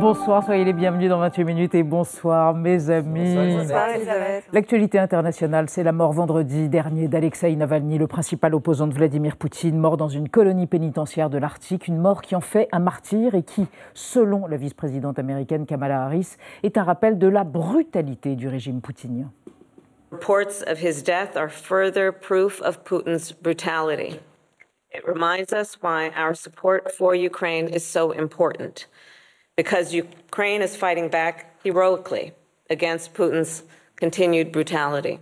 Bonsoir, soyez les bienvenus dans 28 minutes et bonsoir mes amis. Bonsoir Elisabeth. L'actualité internationale, c'est la mort vendredi dernier d'Alexei Navalny, le principal opposant de Vladimir Poutine, mort dans une colonie pénitentiaire de l'Arctique, une mort qui en fait un martyr et qui, selon la vice-présidente américaine Kamala Harris, est un rappel de la brutalité du régime poutinien. Reports of his death are further proof of Putin's brutality. It reminds us why our support for Ukraine is so important. Because Ukraine is fighting back heroically against Putin's continued brutality.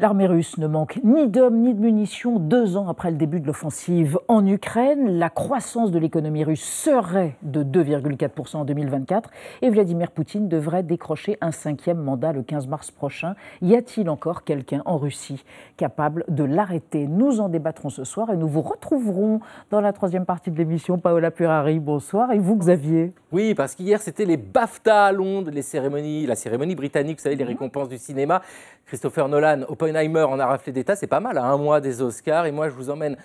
L'armée russe ne manque ni d'hommes ni de munitions deux ans après le début de l'offensive en Ukraine. La croissance de l'économie russe serait de 2,4% en 2024 et Vladimir Poutine devrait décrocher un cinquième mandat le 15 mars prochain. Y a-t-il encore quelqu'un en Russie capable de l'arrêter? Nous en débattrons ce soir et nous vous retrouverons dans la troisième partie de l'émission. Paola Purari, bonsoir. Et vous, Xavier? Oui, parce qu'hier, c'était les BAFTA à Londres, les cérémonies, la cérémonie britannique, vous savez, les Mhm. récompenses du cinéma. Christopher Nolan, Oppenheimer en a raflé d'état, c'est pas mal, à un mois des Oscars. Et moi, je vous emmène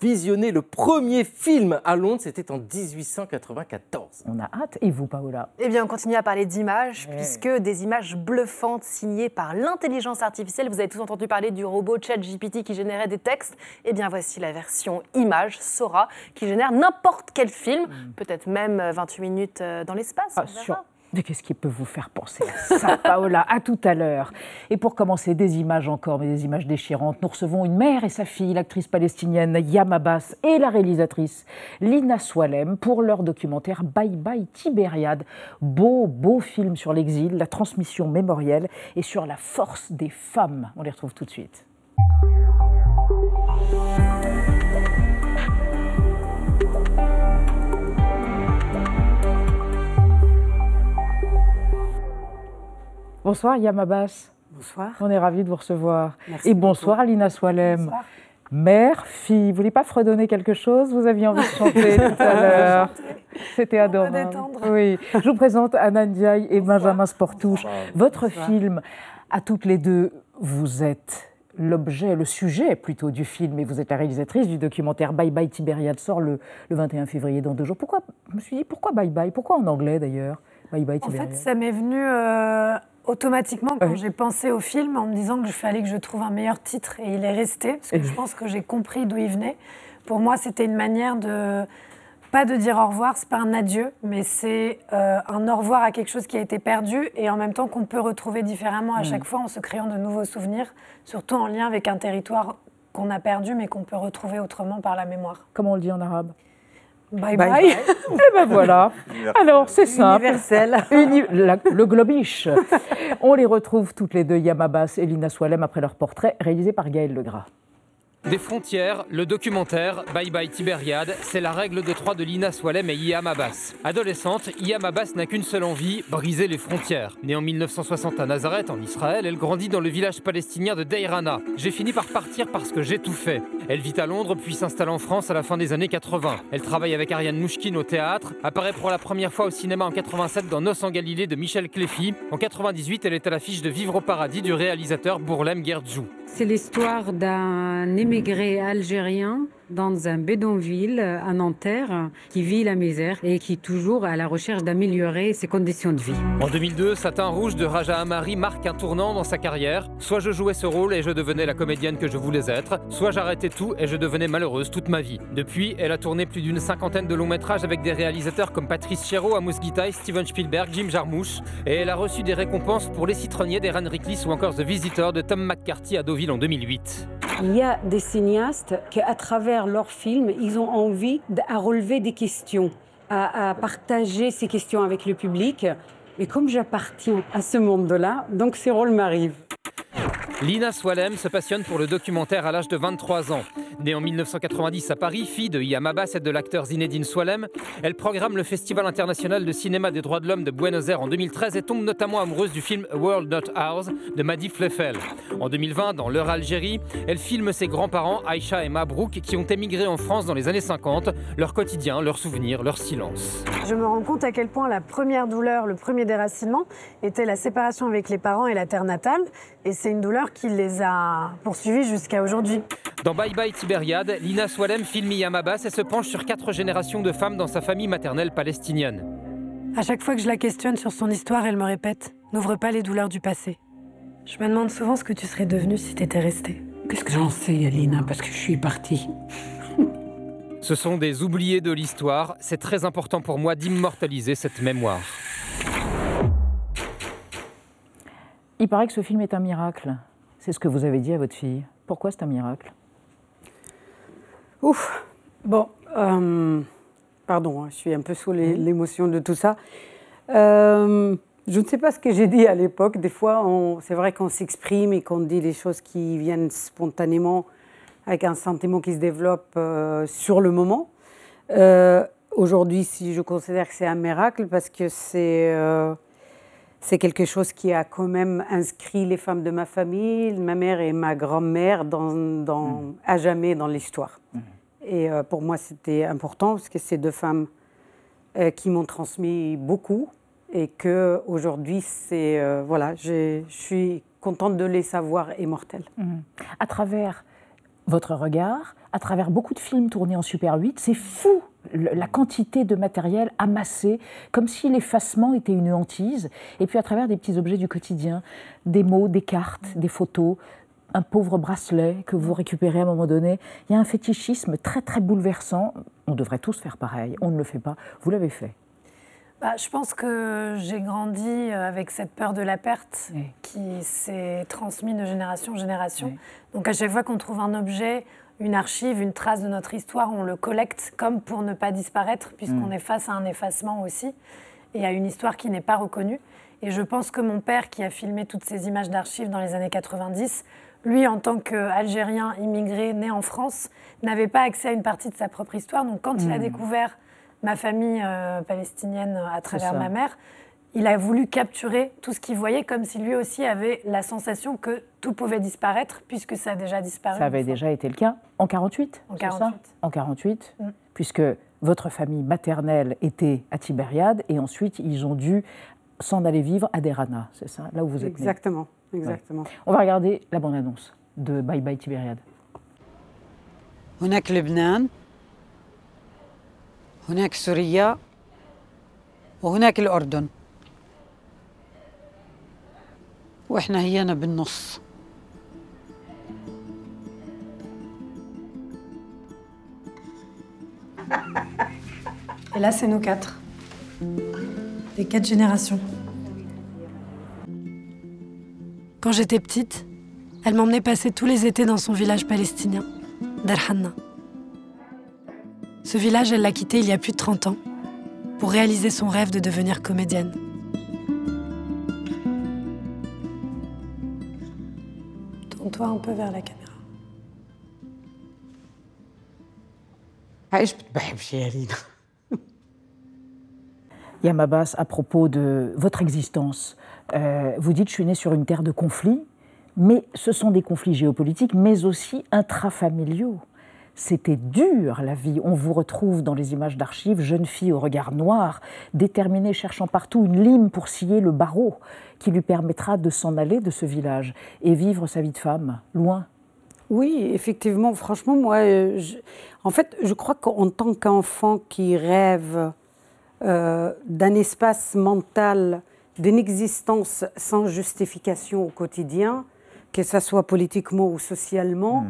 visionner le premier film à Londres, c'était en 1894. On a hâte. Et vous, Paola? Eh bien, on continue à parler d'images, puisque des images bluffantes signées par l'intelligence artificielle. Vous avez tous entendu parler du robot ChatGPT qui générait des textes. Eh bien, voici la version image, Sora, qui génère n'importe quel film, peut-être même euh, 28 minutes euh, dans l'espace. Ah, Mais qu'est-ce qui peut vous faire penser à ça, Paola? À tout à l'heure. Et pour commencer, des images encore, mais des images déchirantes. Nous recevons une mère et sa fille, l'actrice palestinienne Yam Abbas et la réalisatrice Lina Swalem pour leur documentaire Bye Bye Tibériade. Beau, beau film sur l'exil, la transmission mémorielle et sur la force des femmes. On les retrouve tout de suite. Bonsoir Yam Abbas. Bonsoir. On est ravis de vous recevoir. Merci et bonsoir Alina Swalem. Bonsoir. Mère, fille, vous voulez pas fredonner quelque chose? Vous aviez envie de chanter tout à l'heure. C'était adorable. détendre. Oui. Je vous présente Anna Ndiaye et Benjamin Sportouche. Votre film, à toutes les deux, vous êtes l'objet, le sujet plutôt du film, et vous êtes la réalisatrice du documentaire Bye Bye Tibériade sort le, le 21 février dans deux jours. Pourquoi Je me suis dit pourquoi Bye Bye? Pourquoi en anglais d'ailleurs Bye Bye En Tibériade? fait, ça m'est venu euh, automatiquement quand j'ai pensé au film en me disant qu'il fallait que je trouve un meilleur titre et il est resté parce que je oui. pense que j'ai compris d'où il venait. Pour moi, c'était une manière de pas de dire au revoir, c'est pas un adieu, mais c'est euh, un au revoir à quelque chose qui a été perdu et en même temps qu'on peut retrouver différemment à chaque fois en se créant de nouveaux souvenirs, surtout en lien avec un territoire qu'on a perdu mais qu'on peut retrouver autrement par la mémoire. Comment on le dit en arabe? Bye bye. Eh ben voilà. Alors c'est simple. Universel. Uni- la- le globiche. On les retrouve toutes les deux, Yamabas et Lina Swalem, après leur portrait réalisé par Gaël Legras. Des frontières, le documentaire Bye Bye Tibériade, c'est la règle de trois de Lina Swalem et Iyam Abbas. Adolescente, Iyam Abbas n'a qu'une seule envie, briser les frontières. Née en 1960 à Nazareth, en Israël, elle grandit dans le village palestinien de Deirana. J'ai fini par partir parce que j'ai tout fait. Elle vit à Londres puis s'installe en France à la fin des années 80. Elle travaille avec Ariane Mouchkine au théâtre, apparaît pour la première fois au cinéma en 87 dans Nos en Galilée de Michel Cléfy. En 98, elle est à l'affiche de Vivre au paradis du réalisateur Bourlem Gerdjou. C'est l'histoire d'un émigré algérien dans un bidonville à Nanterre qui vit la misère et qui est toujours à la recherche d'améliorer ses conditions de vie. En 2002, Satin Rouge de Raja Amari marque un tournant dans sa carrière. Soit je jouais ce rôle et je devenais la comédienne que je voulais être, soit j'arrêtais tout et je devenais malheureuse toute ma vie. Depuis, elle a tourné plus d'une cinquantaine de longs métrages avec des réalisateurs comme Patrice Chéreau, Amos Gitaï, Steven Spielberg, Jim Jarmusch. Et elle a reçu des récompenses pour Les Citronniers d'Eran Rickless ou encore The Visitor de Tom McCarthy à Deauville en 2008. Il y a des cinéastes qui, à travers leurs films, ils ont envie à relever des questions, à, à partager ces questions avec le public. Et comme j'appartiens à ce monde-là, donc ces rôles m'arrivent. Lina Swalem se passionne pour le documentaire à l'âge de 23 ans. Née en 1990 à Paris, fille de Yam Abbas et de l'acteur Zinedine Swalem, elle programme le Festival international de cinéma des droits de l'homme de Buenos Aires en 2013 et tombe notamment amoureuse du film World Not Ours de Madi Fleffel. En 2020, dans L'heure Algérie, elle filme ses grands-parents Aïcha et Mabrouk qui ont émigré en France dans les années 50, leur quotidien, leurs souvenirs, leur silence. Je me rends compte à quel point la première douleur, le premier déracinement, était la séparation avec les parents et la terre natale. Qui les a poursuivis jusqu'à aujourd'hui. Dans Bye Bye Tibériade, Lina Swalem filme Yam Abbas et se penche sur quatre générations de femmes dans sa famille maternelle palestinienne. À chaque fois que je la questionne sur son histoire, elle me répète N'ouvre pas les douleurs du passé. Je me demande souvent ce que tu serais devenue si t'étais restée. Qu'est-ce que j'en sais, Lina, parce que je suis partie. Ce sont des oubliés de l'histoire. C'est très important pour moi d'immortaliser cette mémoire. Il paraît que ce film est un miracle. C'est ce que vous avez dit à votre fille. Pourquoi c'est un miracle? Ouf. Bon, euh, pardon, hein, je suis un peu sous l'émotion de tout ça. Euh, je ne sais pas ce que j'ai dit à l'époque. Des fois, c'est vrai qu'on s'exprime et qu'on dit les choses qui viennent spontanément avec un sentiment qui se développe euh, sur le moment. Aujourd'hui, si je considère que c'est un miracle parce que c'est c'est quelque chose qui a quand même inscrit les femmes de ma famille, ma mère et ma grand-mère, dans, dans- à jamais dans l'histoire. Et euh, pour moi, c'était important parce que c'est deux femmes euh, qui m'ont transmis beaucoup et que aujourd'hui, c'est euh, voilà, je suis contente de les savoir immortelles. À travers votre regard, à travers beaucoup de films tournés en Super 8, c'est fou la quantité de matériel amassé, comme si l'effacement était une hantise. Et puis à travers des petits objets du quotidien, des mots, des cartes, des photos, un pauvre bracelet que vous récupérez à un moment donné. Il y a un fétichisme très très bouleversant. On devrait tous faire pareil. On ne le fait pas. Vous l'avez fait. Bah, je pense que j'ai grandi euh, avec cette peur de la perte Oui. qui s'est transmise de génération en génération. Oui. Donc à chaque fois qu'on trouve un objet, une archive, une trace de notre histoire, on le collecte comme pour ne pas disparaître, puisqu'on Mm. est face à un effacement aussi et à une histoire qui n'est pas reconnue. Et je pense que mon père, qui a filmé toutes ces images d'archives dans les années 90, lui, en tant qu'Algérien immigré né en France, n'avait pas accès à une partie de sa propre histoire. Donc quand il a Mm. découvert ma famille euh, palestinienne à travers ma mère, il a voulu capturer tout ce qu'il voyait comme si lui aussi avait la sensation que tout pouvait disparaître puisque ça a déjà disparu. Ça avait une fois. déjà été le cas en 48 En c'est ça 48. En 48, Mm. puisque votre famille maternelle était à Tibériade et ensuite ils ont dû s'en aller vivre à Derana, c'est ça Là où vous êtes né. Exactement, exactement. On va regarder la bande-annonce de Bye Bye Tibériade. هناك لبنان هناك سوريا وهناك الأردن وإحنا هينا بالنص Et là, c'est nous quatre. Les quatre générations. Quand j'étais petite, elle m'emmenait passer tous les étés dans son village palestinien, Darhanna. Ce village, elle l'a quitté il y a plus de 30 ans pour réaliser son rêve de devenir comédienne. Un peu vers la caméra. Yamabas, à propos de votre existence, euh, vous dites que je suis né sur une terre de conflits, mais ce sont des conflits géopolitiques, mais aussi intrafamiliaux. C'était dur la vie. On vous retrouve dans les images d'archives, jeune fille au regard noir, déterminée, cherchant partout une lime pour scier le barreau qui lui permettra de s'en aller de ce village et vivre sa vie de femme, loin. Oui, effectivement, franchement, moi, euh, je- en fait, je crois qu'en tant qu'enfant qui rêve euh, d'un espace mental, d'une existence sans justification au quotidien, que ce soit politiquement ou socialement,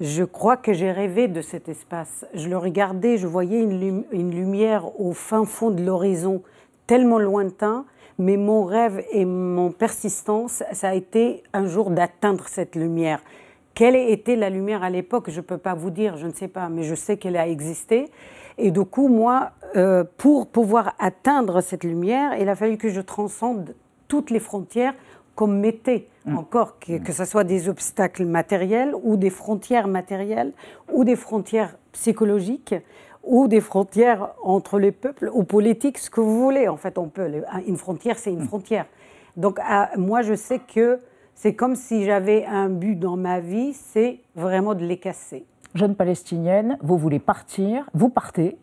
je crois que j'ai rêvé de cet espace. Je le regardais, je voyais une, lum- une lumière au fin fond de l'horizon, tellement lointain, mais mon rêve et mon persistance, ça a été un jour d'atteindre cette lumière. Quelle était la lumière à l'époque Je ne peux pas vous dire, je ne sais pas, mais je sais qu'elle a existé. Et du coup, moi, euh, pour pouvoir atteindre cette lumière, il a fallu que je transcende toutes les frontières qu'on mettait encore, que, que ce soit des obstacles matériels ou des frontières matérielles ou des frontières psychologiques ou des frontières entre les peuples ou politiques, ce que vous voulez. En fait, on peut. Une frontière, c'est une frontière. Donc, à- moi, je sais que c'est comme si j'avais un but dans ma vie, c'est vraiment de les casser. Jeune palestinienne, vous voulez partir, vous partez,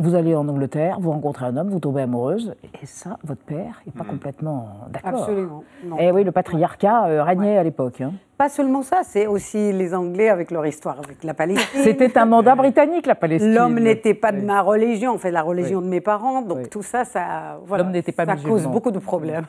vous allez en Angleterre, vous rencontrez un homme, vous tombez amoureuse, et ça, votre père n'est pas complètement d'accord. Absolument. non. Eh oui, le patriarcat euh, régnait à l'époque. hein. Pas seulement ça, c'est aussi les Anglais avec leur histoire avec la Palestine. C'était un mandat britannique, la Palestine. L'homme n'était pas de ma religion, en fait, la religion Oui. de mes parents. Donc Oui. tout ça, ça, voilà, L'homme n'était pas ça musulman. cause beaucoup de problèmes.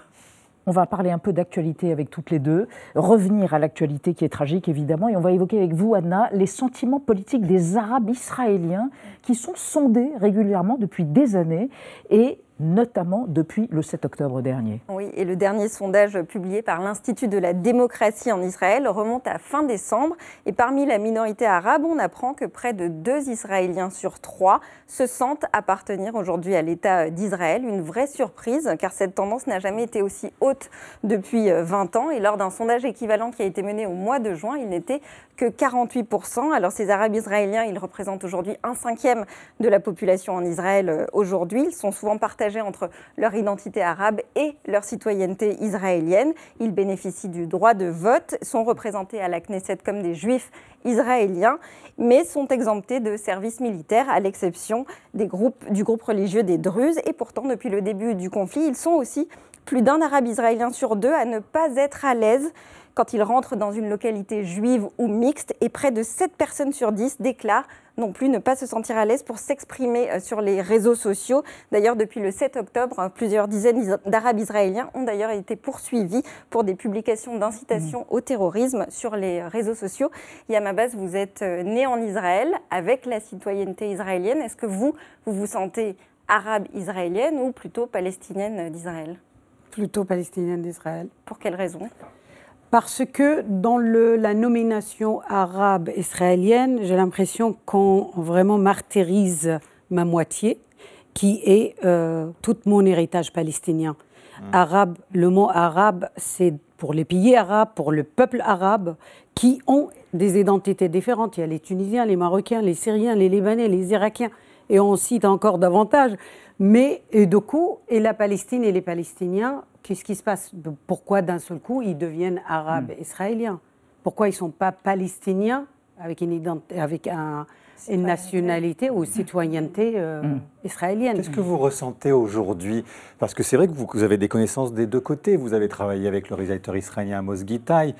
On va parler un peu d'actualité avec toutes les deux, revenir à l'actualité qui est tragique évidemment, et on va évoquer avec vous, Anna, les sentiments politiques des Arabes israéliens qui sont sondés régulièrement depuis des années, et notamment depuis le 7 octobre dernier. Oui, et le dernier sondage publié par l'Institut de la démocratie en Israël remonte à fin décembre. Et parmi la minorité arabe, on apprend que près de deux Israéliens sur trois se sentent appartenir aujourd'hui à l'État d'Israël. Une vraie surprise, car cette tendance n'a jamais été aussi haute depuis euh, 20 ans. Et lors d'un sondage équivalent qui a été mené au mois de juin, il n'était que 48%. Alors ces Arabes israéliens, ils représentent aujourd'hui un cinquième de la population en Israël euh, aujourd'hui. Ils sont souvent partagés entre leur identité arabe et leur citoyenneté israélienne. Ils bénéficient du droit de vote, sont représentés à la Knesset comme des juifs israéliens, mais sont exemptés de service militaire, à l'exception du groupe religieux des Druzes. Et pourtant, depuis le début du conflit, ils sont aussi plus d'un Arabe israélien sur deux à ne pas être à l'aise quand ils rentrent dans une localité juive ou mixte, et près de 7 personnes sur 10 déclarent non plus ne pas se sentir à l'aise pour s'exprimer euh, sur les réseaux sociaux. D'ailleurs, depuis le 7 octobre, hein, plusieurs dizaines d'Arabes israéliens ont d'ailleurs été poursuivis pour des publications d'incitation au terrorisme sur les réseaux sociaux. Yam Abbas, vous êtes euh, né en Israël avec la citoyenneté israélienne. Est-ce que vous, vous vous sentez arabe israélienne ou plutôt palestinienne d'Israël? Plutôt palestinienne d'Israël. Pour quelle raison? Parce que dans le- la nomination arabe israélienne, j'ai l'impression qu'on vraiment martyrise ma moitié, qui est euh, tout mon héritage palestinien. Arabe, le mot arabe, c'est pour les pays arabes, pour le peuple arabe, qui ont des identités différentes. Il y a les Tunisiens, les Marocains, les Syriens, les Libanais, les Irakiens, et on cite encore davantage. Mais et de coup, et la Palestine et les Palestiniens, qu'est-ce qui se passe? Pourquoi d'un seul coup ils deviennent arabes israéliens? Pourquoi ils ne sont pas palestiniens avec une, ident- avec un- une nationalité ou citoyenneté euh, israélienne? Qu'est-ce que vous ressentez aujourd'hui? Parce que c'est vrai que vous, vous avez des connaissances des deux côtés. Vous avez travaillé avec le réalisateur israélien Amos Gitaï.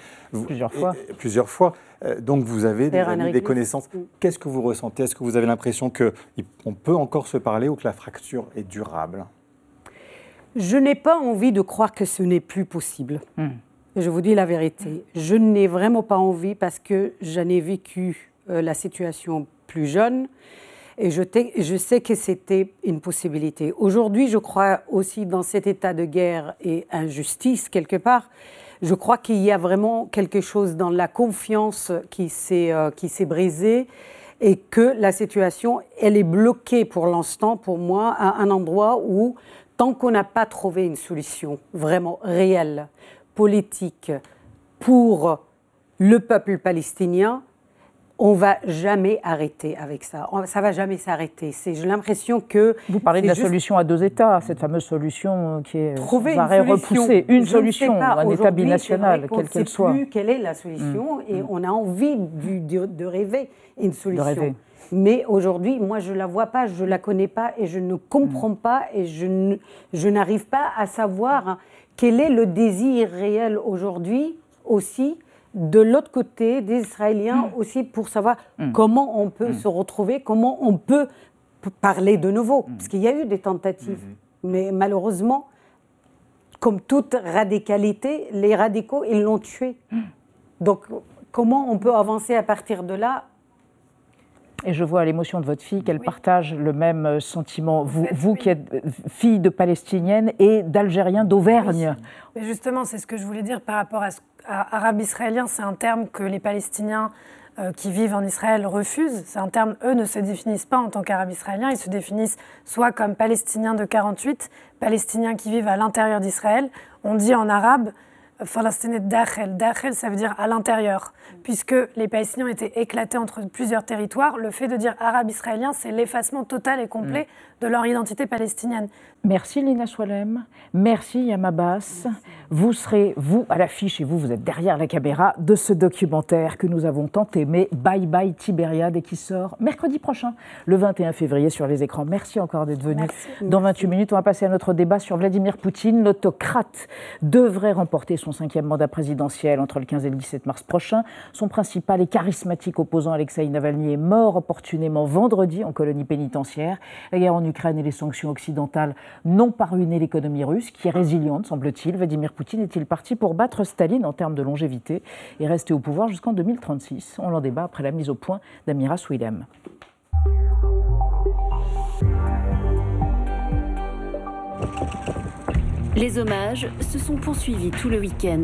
Plusieurs fois. et- et plusieurs fois. Euh, donc vous avez des, amis, connaissances. Qu'est-ce que vous ressentez? Est-ce que vous avez l'impression qu'on peut encore se parler ou que la fracture est durable? Je n'ai pas envie de croire que ce n'est plus possible. Je vous dis la vérité. Je n'ai vraiment pas envie parce que j'en ai vécu euh, la situation plus jeune et je, je sais que c'était une possibilité. Aujourd'hui, je crois aussi dans cet état de guerre et injustice quelque part. Je crois qu'il y a vraiment quelque chose dans la confiance qui s'est euh, qui s'est brisée et que la situation, elle est bloquée pour l'instant, pour moi, à un endroit où, tant qu'on n'a pas trouvé une solution vraiment réelle, politique, pour le peuple palestinien, on va jamais arrêter avec ça. On- Ça va jamais s'arrêter. C'est j'ai l'impression que Vous parlez de la solution à deux États, cette fameuse solution qui est trouver sans une arrêt solution. repoussée. Une Je solution, pas. un État binational, quelle ne qu'elle sait soit. plus quelle est la solution et on a envie de, de rêver une solution. Mais aujourd'hui, moi, je ne la vois pas, je ne la connais pas et je ne comprends pas et je n'arrive pas à savoir quel est le désir réel aujourd'hui aussi de l'autre côté des Israéliens aussi pour savoir comment on peut se retrouver, comment on peut parler de nouveau. Parce qu'il y a eu des tentatives, mais malheureusement, comme toute radicalité, les radicaux, ils l'ont tué. Donc, comment on peut avancer à partir de là Et je vois à l'émotion de votre fille qu'elle partage le même euh, sentiment. Vous, vous qui êtes fille de Palestinienne et d'Algérien d'Auvergne. Justement, c'est ce que je voulais dire par rapport à, ce- à arabe israélien. C'est un terme que les Palestiniens euh, qui vivent en Israël refusent. C'est un terme, eux ne se définissent pas en tant qu'arabes israéliens. Ils se définissent soit comme palestiniens de 48, palestiniens qui vivent à l'intérieur d'Israël. On dit en arabe Palestinienne Dakhel. Dakhel, ça veut dire à l'intérieur. Puisque les Palestiniens ont été éclatés entre plusieurs territoires, le fait de dire arabe-israélien, c'est l'effacement total et complet de leur identité palestinienne. Merci Lina Swalem, merci Yamabas. Vous serez, vous, à l'affiche, et vous, vous êtes derrière la caméra de ce documentaire que nous avons tant aimé, Bye Bye Tibériade, et qui sort mercredi prochain, le 21 février, sur les écrans. Merci encore d'être venu. Dans 28 minutes, on va passer à notre débat sur Vladimir Poutine. L'autocrate devrait remporter son cinquième mandat présidentiel entre le 15 et le 17 mars prochain. Son principal et charismatique opposant, Alexei Navalny, est mort opportunément vendredi en colonie pénitentiaire. La guerre en Ukraine et les sanctions occidentales n'ont pas ruiné l'économie russe, qui est résiliente, semble-t-il. Vladimir Poutine est-il parti pour battre Staline en termes de longévité et rester au pouvoir jusqu'en 2036 On en débat après la mise au point d'Amira Swilem. Les hommages se sont poursuivis tout le week-end.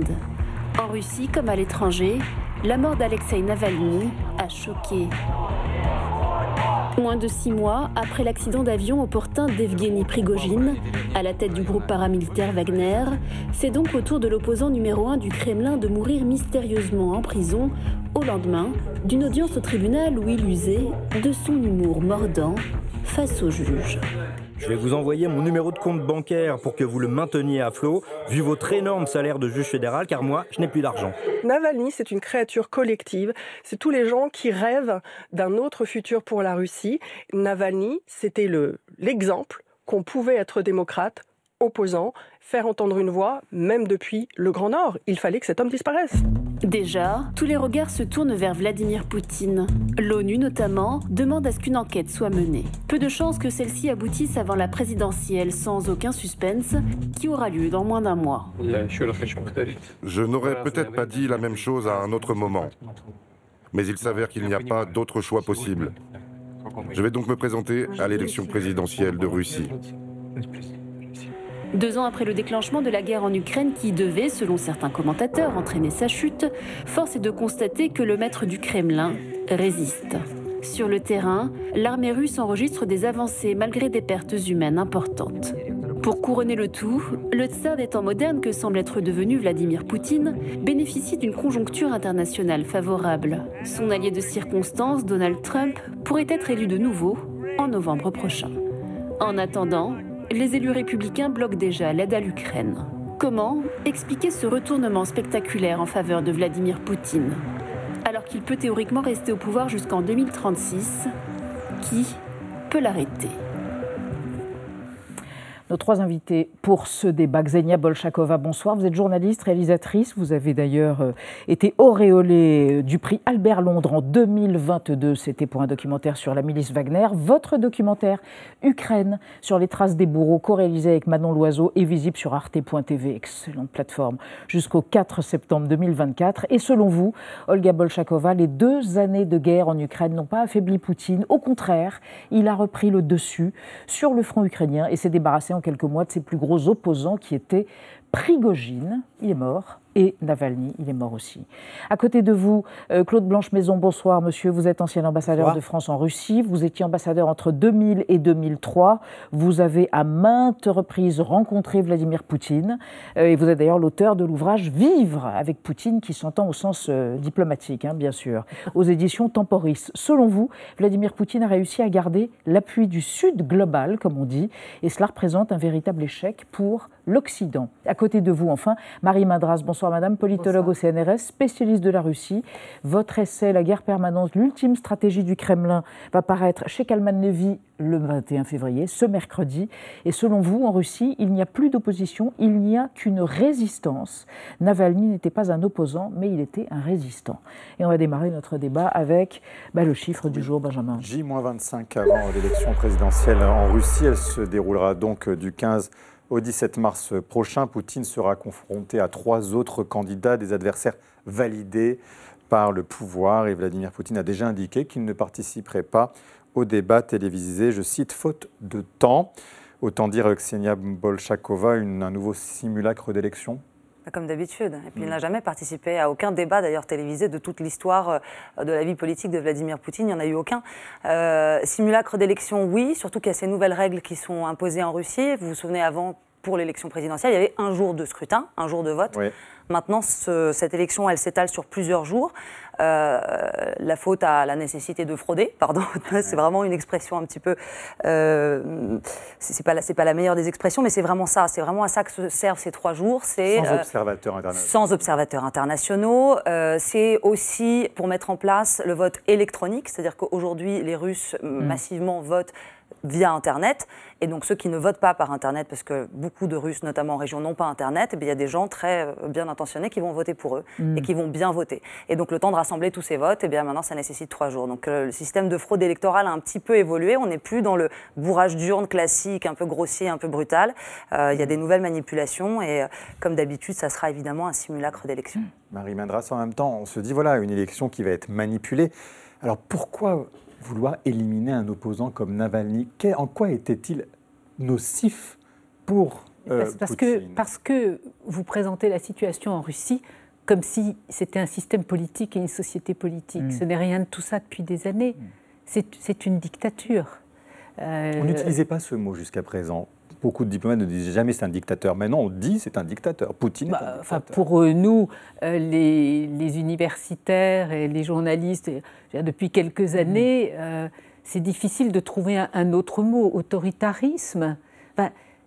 En Russie comme à l'étranger, la mort d'Alexei Navalny a choqué. Moins de six mois après l'accident d'avion opportun d'Evgeny Prigogine, à la tête du groupe paramilitaire Wagner, c'est donc au tour de l'opposant numéro un du Kremlin de mourir mystérieusement en prison au lendemain d'une audience au tribunal où il usait de son humour mordant face au juge. Je vais vous envoyer mon numéro de compte bancaire pour que vous le mainteniez à flot, vu votre énorme salaire de juge fédéral, car moi, je n'ai plus d'argent. Navalny, c'est une créature collective. C'est tous les gens qui rêvent d'un autre futur pour la Russie. Navalny, c'était l'exemple qu'on pouvait être démocrate, opposant, faire entendre une voix, même depuis le Grand Nord. Il fallait que cet homme disparaisse. Déjà, tous les regards se tournent vers Vladimir Poutine. L'ONU notamment demande à ce qu'une enquête soit menée. Peu de chances que celle-ci aboutisse avant la présidentielle sans aucun suspense, qui aura lieu dans moins d'un mois. Je n'aurais peut-être pas dit la même chose à un autre moment. Mais il s'avère qu'il n'y a pas d'autre choix possible. Je vais donc me présenter à l'élection présidentielle de Russie. Deux ans après le déclenchement de la guerre en Ukraine qui devait, selon certains commentateurs, entraîner sa chute, force est de constater que le maître du Kremlin résiste. Sur le terrain, l'armée russe enregistre des avancées malgré des pertes humaines importantes. Pour couronner le tout, le tsar des temps modernes que semble être devenu Vladimir Poutine bénéficie d'une conjoncture internationale favorable. Son allié de circonstance, Donald Trump, pourrait être élu de nouveau en novembre prochain. En attendant, les élus républicains bloquent déjà l'aide à l'Ukraine. Comment expliquer ce retournement spectaculaire en faveur de Vladimir Poutine Alors qu'il peut théoriquement rester au pouvoir jusqu'en 2036, qui peut l'arrêter? Nos trois invités pour ce débat. Xenia Bolchakova, bonsoir. Vous êtes journaliste, réalisatrice. Vous avez d'ailleurs euh, été auréolée euh, du prix Albert Londres en 2022. C'était pour un documentaire sur la milice Wagner. Votre documentaire Ukraine sur les traces des bourreaux, co-réalisé avec Manon Loiseau, est visible sur arte.tv. Excellente plateforme. Jusqu'au 4 septembre 2024. Et selon vous, Olga Bolchakova, les deux années de guerre en Ukraine n'ont pas affaibli Poutine. Au contraire, il a repris le dessus sur le front ukrainien et s'est débarrassé en quelques mois de ses plus gros opposants qui étaient Prigogine, il est mort, et Navalny, il est mort aussi. À côté de vous, euh, Claude Blanche-Maison, bonsoir monsieur. Vous êtes ancien ambassadeur de France en Russie. Vous étiez ambassadeur entre 2000 et 2003. Vous avez à maintes reprises rencontré Vladimir Poutine. Euh, et vous êtes d'ailleurs l'auteur de l'ouvrage Vivre avec Poutine, qui s'entend au sens euh, diplomatique, hein, bien sûr, aux éditions Temporis. Selon vous, Vladimir Poutine a réussi à garder l'appui du Sud global, comme on dit, et cela représente un véritable échec pour l'Occident. À côté de vous, enfin, Marie Madras. Bonsoir, madame, politologue au CNRS, spécialiste de la Russie. Votre essai, La guerre permanente, l'ultime stratégie du Kremlin, va paraître chez Kalman Levy le 21 février, ce mercredi. Et selon vous, en Russie, il n'y a plus d'opposition, il n'y a qu'une résistance. Navalny n'était pas un opposant, mais il était un résistant. Et on va démarrer notre débat avec bah, le chiffre du jour, Benjamin. J-25 avant l'élection présidentielle en Russie. Elle se déroulera donc du 15 au 17 mars prochain, Poutine sera confronté à trois autres candidats, des adversaires validés par le pouvoir. Et Vladimir Poutine a déjà indiqué qu'il ne participerait pas au débat télévisé, je cite, faute de temps. Autant dire Ksenia Bolchakova, un nouveau simulacre d'élection comme d'habitude. Et puis il n'a jamais participé à aucun débat d'ailleurs télévisé de toute l'histoire euh, de la vie politique de Vladimir Poutine. Il n'y en a eu aucun. Euh, simulacre d'élection, oui, surtout qu'il y a ces nouvelles règles qui sont imposées en Russie. Vous vous souvenez avant pour l'élection présidentielle, il y avait un jour de scrutin, un jour de vote. Maintenant, cette élection, elle s'étale sur plusieurs jours. Euh, la faute à la nécessité de frauder, pardon, c'est vraiment une expression un petit peu. Euh, c'est pas, pas la meilleure des expressions, mais c'est vraiment ça. C'est vraiment à ça que se servent ces trois jours. Sans euh, observateurs internationaux. Sans observateurs internationaux. C'est aussi pour mettre en place le vote électronique, c'est-à-dire qu'aujourd'hui, les Russes mm. massivement votent via Internet. Et donc ceux qui ne votent pas par Internet, parce que beaucoup de Russes, notamment en région, n'ont pas Internet, eh il y a des gens très euh, bien intentionnés qui vont voter pour eux mm. et qui vont bien voter. Et donc le temps de rassembler tous ces votes, et eh bien maintenant ça nécessite trois jours. Donc euh, le système de fraude électorale a un petit peu évolué. On n'est plus dans le bourrage d'urne classique, un peu grossier, un peu brutal. Euh, il y a des nouvelles manipulations et comme d'habitude, ça sera évidemment un simulacre d'élection. Marie Mandras, en même temps, on se dit voilà, une élection qui va être manipulée. Alors pourquoi vouloir éliminer un opposant comme Navalny En quoi était-il nocif pour euh, parce, que, parce que vous présentez la situation en Russie comme si c'était un système politique et une société politique. Hmm. Ce n'est rien de tout ça depuis des années. Hmm. C'est une dictature. Euh, on n'utilisait pas ce mot jusqu'à présent beaucoup de diplomates ne disaient jamais c'est un dictateur. Maintenant, on dit c'est un dictateur. Poutine est un bah, dictateur. pour euh, nous, euh, les, universitaires et les journalistes, depuis quelques mmh. années, euh, c'est difficile de trouver un, autre mot. Autoritarisme.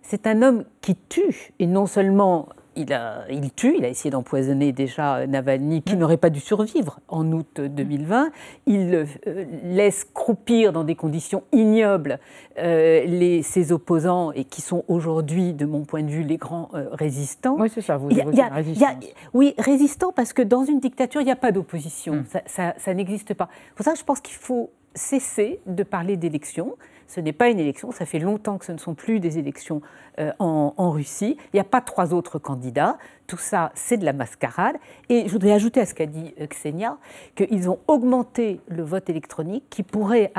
c'est un homme qui tue, et non seulement il, tue, il a essayé d'empoisonner déjà Navalny, qui n'aurait pas dû survivre en août 2020. Il euh, laisse croupir dans des conditions ignobles euh, ses opposants et qui sont aujourd'hui, de mon point de vue, les grands euh, résistants. Oui, c'est ça, vous dites Oui, résistants parce que dans une dictature, il n'y a pas d'opposition. Hmm. Ça, n'existe pas. pour ça, je pense qu'il faut cesser de parler d'élections. Ce n'est pas une élection, ça fait longtemps que ce ne sont plus des élections euh, en, Russie. Il n'y a pas trois autres candidats. Tout ça, c'est de la mascarade. Et je voudrais ajouter à ce qu'a dit euh, Ksenia qu'ils ont augmenté le vote électronique qui pourrait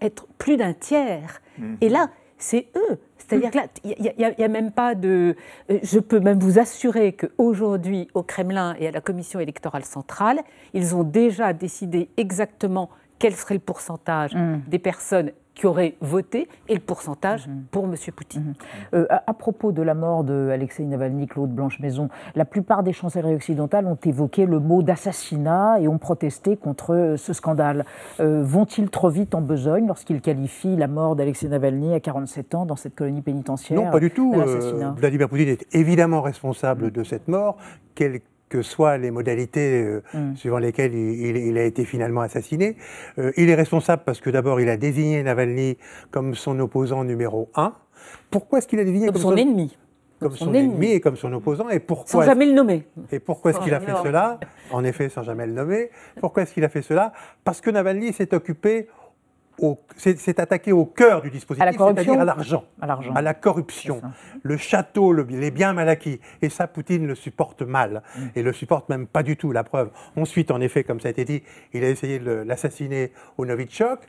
être plus d'un tiers. Mhm. Et là, c'est eux. C'est-à-dire que là, il n'y a, même pas de. Euh, je peux même vous assurer qu'aujourd'hui, au Kremlin et à la Commission électorale centrale, ils ont déjà décidé exactement quel serait le pourcentage mhm. des personnes qui auraient voté et le pourcentage mhm. pour M. Poutine. Euh, à, propos de la mort d'Alexei Navalny, Claude Blanche-Maison, la plupart des chancelleries occidentales ont évoqué le mot d'assassinat et ont protesté contre ce scandale. Euh, vont-ils trop vite en besogne lorsqu'ils qualifient la mort d'Alexei Navalny à 47 ans dans cette colonie pénitentiaire Non, pas du tout. Euh, Vladimir Poutine est évidemment responsable de cette mort. Que soient les modalités euh, mm. suivant lesquelles il, a été finalement assassiné. Euh, il est responsable parce que d'abord, il a désigné Navalny comme son opposant numéro un. Pourquoi est-ce qu'il a désigné comme, son, ennemi comme son, ennemi. et comme son opposant. Et pourquoi sans jamais le nommer. Et pourquoi est-ce qu'il a fait cela? En effet, sans jamais le nommer. Pourquoi est-ce qu'il a fait cela? Parce que Navalny s'est occupé c'est attaqué au cœur du dispositif, c'est-à-dire à l'argent, à, la corruption, le château, les biens mal acquis. Et ça, Poutine le supporte mal, mm. et le supporte même pas du tout, la preuve. Ensuite, en effet, comme ça a été dit, il a essayé de l'assassiner au Novichok.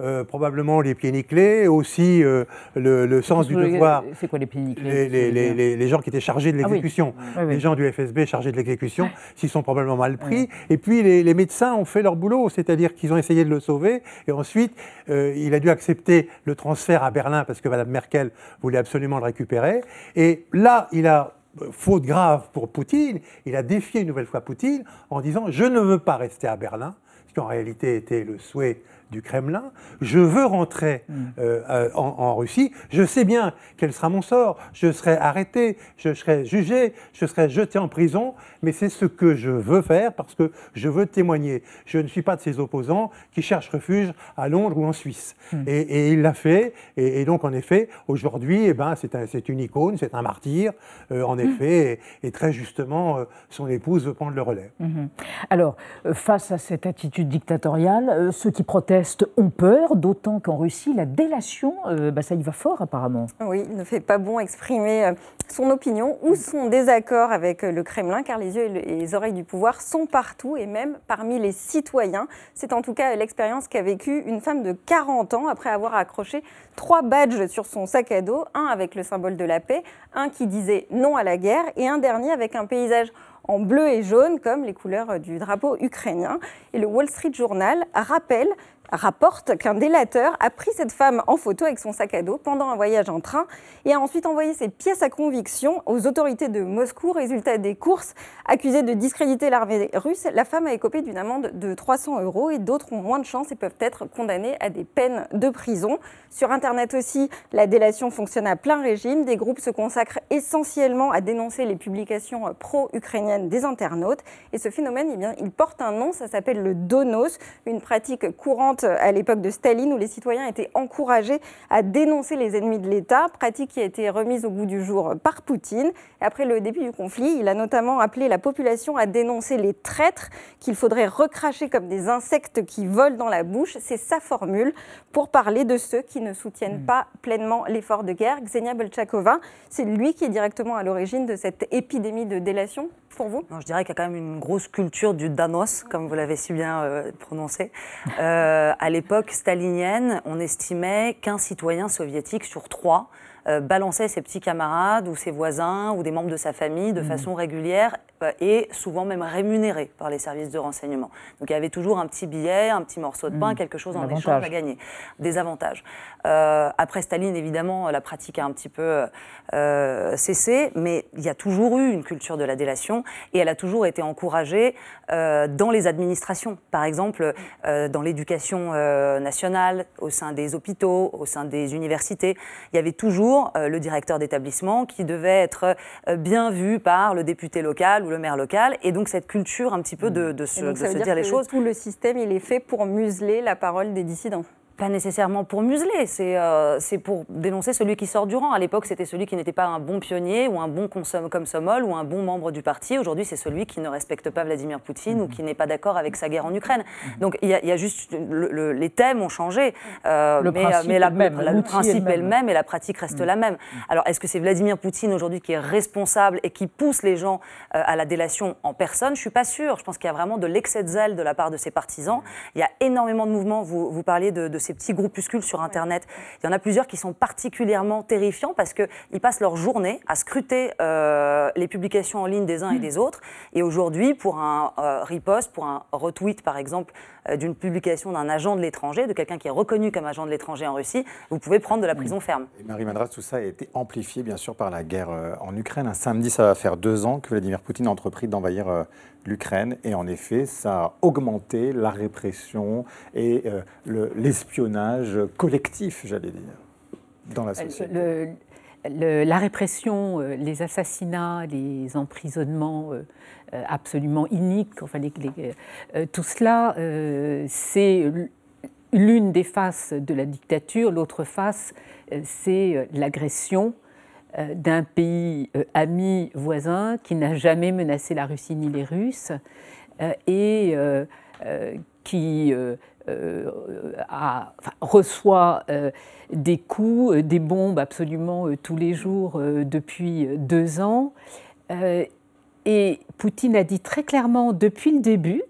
Euh, probablement les pieds nickelés, aussi euh, le, sens du devoir. C'est quoi les pieds nickelés les, gens qui étaient chargés de ah l'exécution, les gens du FSB chargés de l'exécution, s'ils sont probablement mal pris. Et puis les, médecins ont fait leur boulot, c'est-à-dire qu'ils ont essayé de le sauver. Et ensuite, euh, il a dû accepter le transfert à Berlin parce que Mme Merkel voulait absolument le récupérer. Et là, il a faute grave pour Poutine, il a défié une nouvelle fois Poutine en disant je ne veux pas rester à Berlin, ce qui en réalité était le souhait du Kremlin, je veux rentrer mm. euh, euh, en, Russie, je sais bien quel sera mon sort, je serai arrêté, je serai jugé, je serai jeté en prison, mais c'est ce que je veux faire parce que je veux témoigner. Je ne suis pas de ces opposants qui cherchent refuge à Londres ou en Suisse. Mm. Et, il l'a fait, et, donc en effet, aujourd'hui, eh ben, c'est une icône, c'est un martyr, euh, en mm. effet, et, très justement, son épouse veut prendre le relais. Mm-hmm. Alors, face à cette attitude dictatoriale, ceux qui protègent ont peur, d'autant qu'en Russie, la délation, euh, bah, ça y va fort apparemment. Oui, il ne fait pas bon exprimer euh, son opinion ou son désaccord avec euh, le Kremlin, car les yeux et les oreilles du pouvoir sont partout et même parmi les citoyens. C'est en tout cas l'expérience qu'a vécue une femme de 40 ans après avoir accroché trois badges sur son sac à dos, un avec le symbole de la paix, un qui disait non à la guerre et un dernier avec un paysage en bleu et jaune, comme les couleurs du drapeau ukrainien. Et le Wall Street Journal rappelle rapporte qu'un délateur a pris cette femme en photo avec son sac à dos pendant un voyage en train et a ensuite envoyé ses pièces à conviction aux autorités de Moscou. Résultat des courses, accusée de discréditer l'armée russe, la femme a écopé d'une amende de 300 euros et d'autres ont moins de chance et peuvent être condamnés à des peines de prison. Sur Internet aussi, la délation fonctionne à plein régime. Des groupes se consacrent essentiellement à dénoncer les publications pro-ukrainiennes des internautes. Et ce phénomène, eh bien, il porte un nom, ça s'appelle le donos, une pratique courante à l'époque de Staline où les citoyens étaient encouragés à dénoncer les ennemis de l'État, pratique qui a été remise au goût du jour par Poutine. Après le début du conflit, il a notamment appelé la population à dénoncer les traîtres qu'il faudrait recracher comme des insectes qui volent dans la bouche. C'est sa formule pour parler de ceux qui ne soutiennent pas pleinement l'effort de guerre. Xenia Belchakova, c'est lui qui est directement à l'origine de cette épidémie de délation? Pour vous? Je dirais qu'il y a quand même une grosse culture du danos, comme vous l'avez si bien euh, prononcé. Euh, à l'époque stalinienne, on estimait qu'un citoyen soviétique sur trois euh, balançait ses petits camarades ou ses voisins ou des membres de sa famille de façon régulière et souvent même rémunéré par les services de renseignement. Donc il y avait toujours un petit billet, un petit morceau de pain, quelque chose en échange à gagner, des avantages. Euh, après Staline, évidemment, la pratique a un petit peu cessé, mais il y a toujours eu une culture de la délation et elle a toujours été encouragée dans les administrations. Par exemple, dans l'éducation nationale, au sein des hôpitaux, au sein des universités, il y avait toujours euh, le directeur d'établissement qui devait être euh, bien vu par le député local ou le maire local. Et donc cette culture un petit peu de, de se, donc, de se dire, les choses. Tout le système, il est fait pour museler la parole des dissidents pas nécessairement pour museler, c'est euh, pour dénoncer celui qui sort du rang. À l'époque, c'était celui qui n'était pas un bon pionnier ou un bon comme Somol ou un bon membre du parti. Aujourd'hui, c'est celui qui ne respecte pas Vladimir Poutine ou qui n'est pas d'accord avec sa guerre en Ukraine. Donc il y, a- il y a juste le- les thèmes ont changé, euh, Le mais, principe mais la- est le même, le, le l'outil est principe est le même. et la pratique reste la même. Alors est-ce que c'est Vladimir Poutine aujourd'hui qui est responsable et qui pousse les gens euh, à la délation en personne? Je suis pas sûre. Je pense qu'il y a vraiment de l'excès de zèle de la part de ses partisans. Il y a énormément de mouvements. Vous, vous parliez de, de ces petits groupuscules sur Internet. Il y en a plusieurs qui sont particulièrement terrifiants parce qu'ils passent leur journée à scruter euh, les publications en ligne des uns et des autres. Et aujourd'hui, pour un euh, repost, pour un retweet par exemple euh, d'une publication d'un agent de l'étranger, de quelqu'un qui est reconnu comme agent de l'étranger en Russie, vous pouvez prendre de la prison ferme. Et Marie Madras, tout ça a été amplifié bien sûr par la guerre euh, en Ukraine. Un samedi, ça va faire deux ans que Vladimir Poutine a entrepris d'envahir euh, l'Ukraine. Et en effet, ça a augmenté la répression et euh, le- l'espionnage collectif, j'allais dire, dans la société. La répression, euh, les assassinats, les emprisonnements euh, absolument iniques, enfin, tout cela, c'est l'une des faces de la dictature. L'autre face, c'est l'agression d'un pays euh, ami voisin qui n'a jamais menacé la Russie ni les Russes euh, et euh, euh, qui euh, euh, a- enfin, reçoit euh, des coups, euh, des bombes absolument euh, tous les jours euh, depuis euh, deux ans. Euh, et Poutine a dit très clairement depuis le début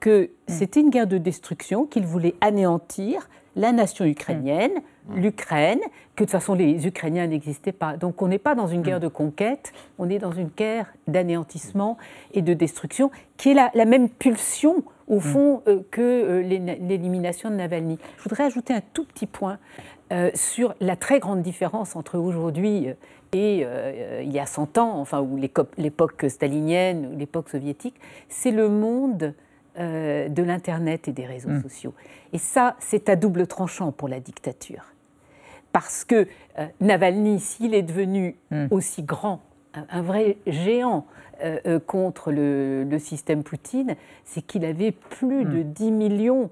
que c'était une guerre de destruction, qu'il voulait anéantir la nation ukrainienne, l'Ukraine, que de toute façon les Ukrainiens n'existaient pas. Donc on n'est pas dans une guerre de conquête, on est dans une guerre d'anéantissement et de destruction, qui est la, la même pulsion au fond euh, que euh, l'é- l'élimination de Navalny. Je voudrais ajouter un tout petit point euh, sur la très grande différence entre aujourd'hui et il y a 100 ans, enfin, ou l'époque stalinienne, ou l'époque soviétique, c'est le monde de l'Internet et des réseaux Mm. sociaux. Et ça, c'est à double tranchant pour la dictature. Parce que euh, Navalny, s'il est devenu aussi grand, un, un vrai géant euh, euh, contre le, le système Poutine, c'est qu'il avait plus de 10 millions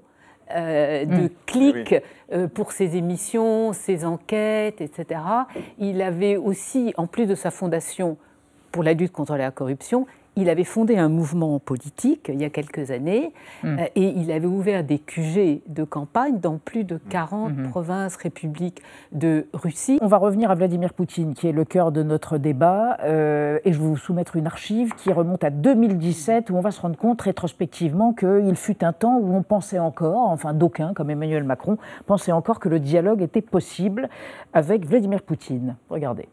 euh, de Mm. clics euh, pour ses émissions, ses enquêtes, etc. Il avait aussi, en plus de sa fondation pour la lutte contre la corruption, il avait fondé un mouvement politique il y a quelques années Mm. euh, et il avait ouvert des QG de campagne dans plus de 40 Mhm. provinces, républiques de Russie. On va revenir à Vladimir Poutine, qui est le cœur de notre débat, euh, et je vais vous soumettre une archive qui remonte à 2017, où on va se rendre compte rétrospectivement qu'il fut un temps où on pensait encore, enfin d'aucuns, comme Emmanuel Macron, pensaient encore que le dialogue était possible avec Vladimir Poutine. Regardez.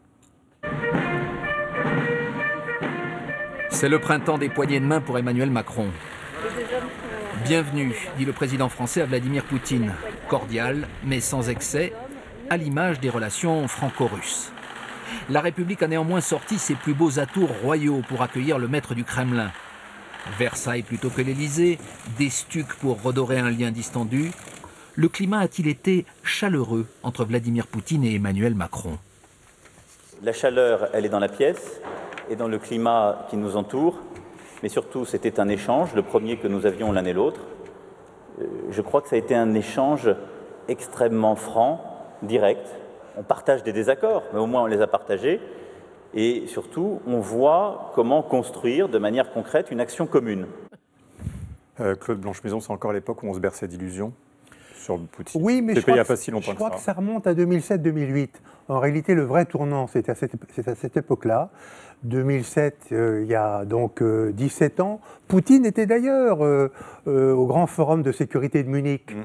C'est le printemps des poignées de main pour Emmanuel Macron. Bienvenue, dit le président français à Vladimir Poutine. Cordial, mais sans excès, à l'image des relations franco-russes. La République a néanmoins sorti ses plus beaux atours royaux pour accueillir le maître du Kremlin. Versailles plutôt que l'Élysée, des stucs pour redorer un lien distendu. Le climat a-t-il été chaleureux entre Vladimir Poutine et Emmanuel Macron? La chaleur, elle est dans la pièce et dans le climat qui nous entoure, mais surtout c'était un échange, le premier que nous avions l'un et l'autre. Euh, je crois que ça a été un échange extrêmement franc, direct. On partage des désaccords, mais au moins on les a partagés. Et surtout, on voit comment construire de manière concrète une action commune. Euh, Claude Blanche-Maison, c'est encore l'époque où on se berçait d'illusions sur Poutine. Oui, mais je crois, que, pas si longtemps je crois que ça remonte à 2007-2008. En réalité, le vrai tournant, c'est à cette, à cette époque-là. 2007, euh, il y a donc 17 euh, ans. Poutine était d'ailleurs euh, au grand forum de sécurité de Munich.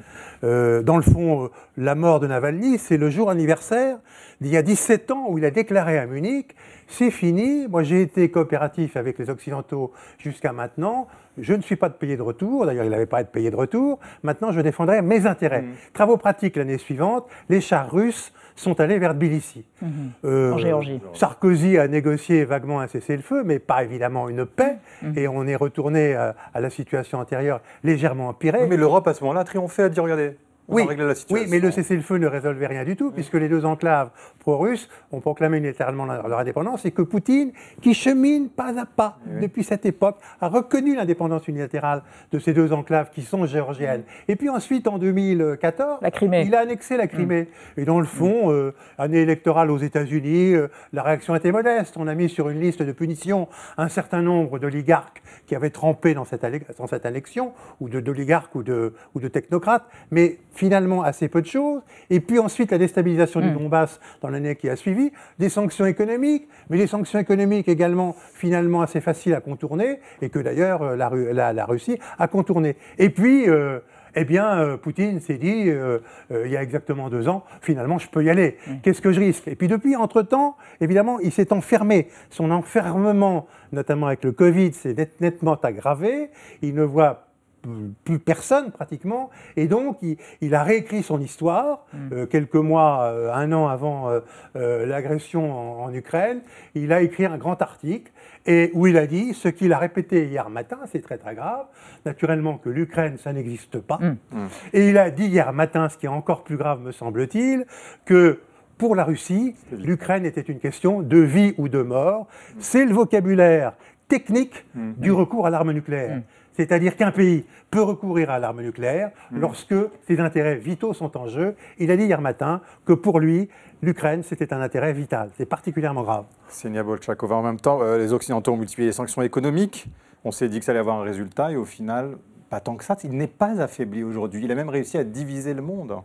Mmh. dans le fond, la mort de Navalny, c'est le jour anniversaire d'il y a 17 ans où il a déclaré à Munich c'est fini, moi j'ai été coopératif avec les Occidentaux jusqu'à maintenant, je ne suis pas de payer de retour, d'ailleurs il n'avait pas à être payé de retour, maintenant je défendrai mes intérêts. Mmh. Travaux pratiques l'année suivante, les chars russes sont allés vers Tbilissi. Mmh. Euh, en Géorgie. Sarkozy a négocié vaguement un cessez-le-feu, mais pas évidemment une paix, mmh. et on est retourné à, la situation antérieure légèrement empirée. mais l'Europe à ce moment-là a triomphé, à oui, oui, mais le cessez-le-feu ne résolvait rien du tout, puisque les deux enclaves pro-russes ont proclamé unilatéralement leur indépendance, et que Poutine, qui chemine pas à pas depuis cette époque, a reconnu l'indépendance unilatérale de ces deux enclaves qui sont géorgiennes. Et puis ensuite, en 2014, il a annexé la Crimée. Mm. Et dans le fond, euh, année électorale aux États-Unis, euh, la réaction était modeste. On a mis sur une liste de punitions un certain nombre d'oligarques qui avaient trempé dans cette, dans cette élection, ou d'oligarques ou de, ou de technocrates, mais finalement assez peu de choses. Et puis ensuite, la déstabilisation du hmm. Donbass dans l'année qui a suivi, des sanctions économiques, mais des sanctions économiques également finalement assez faciles à contourner, et que d'ailleurs euh, la, la, Russie a contourné. Et puis, euh, eh bien, euh, Poutine s'est dit, il y a exactement deux ans, finalement, je peux y aller. Hmm. Qu'est-ce que je risque? Et puis depuis, entre-temps, évidemment, il s'est enfermé. Son enfermement, notamment avec le Covid, s'est nettement aggravé. Il ne voit plus personne pratiquement. Et donc, il, a réécrit son histoire mm. euh, quelques mois, euh, un an avant euh, l'agression en, Ukraine. Il a écrit un grand article et où il a dit ce qu'il a répété hier matin, c'est très très grave, naturellement que l'Ukraine, ça n'existe pas. Mm. Mm. Et il a dit hier matin, ce qui est encore plus grave me semble-t-il, que pour la Russie, l'Ukraine était une question de vie ou de mort. C'est le vocabulaire technique du recours à l'arme nucléaire. C'est-à-dire qu'un pays peut recourir à l'arme nucléaire mmh. lorsque ses intérêts vitaux sont en jeu. Il a dit hier matin que pour lui, l'Ukraine, c'était un intérêt vital. C'est particulièrement grave. Senia Bolchakova, en même temps, euh, les Occidentaux ont multiplié les sanctions économiques. On s'est dit que ça allait avoir un résultat et au final, pas tant que ça. Il n'est pas affaibli aujourd'hui. Il a même réussi à diviser le monde.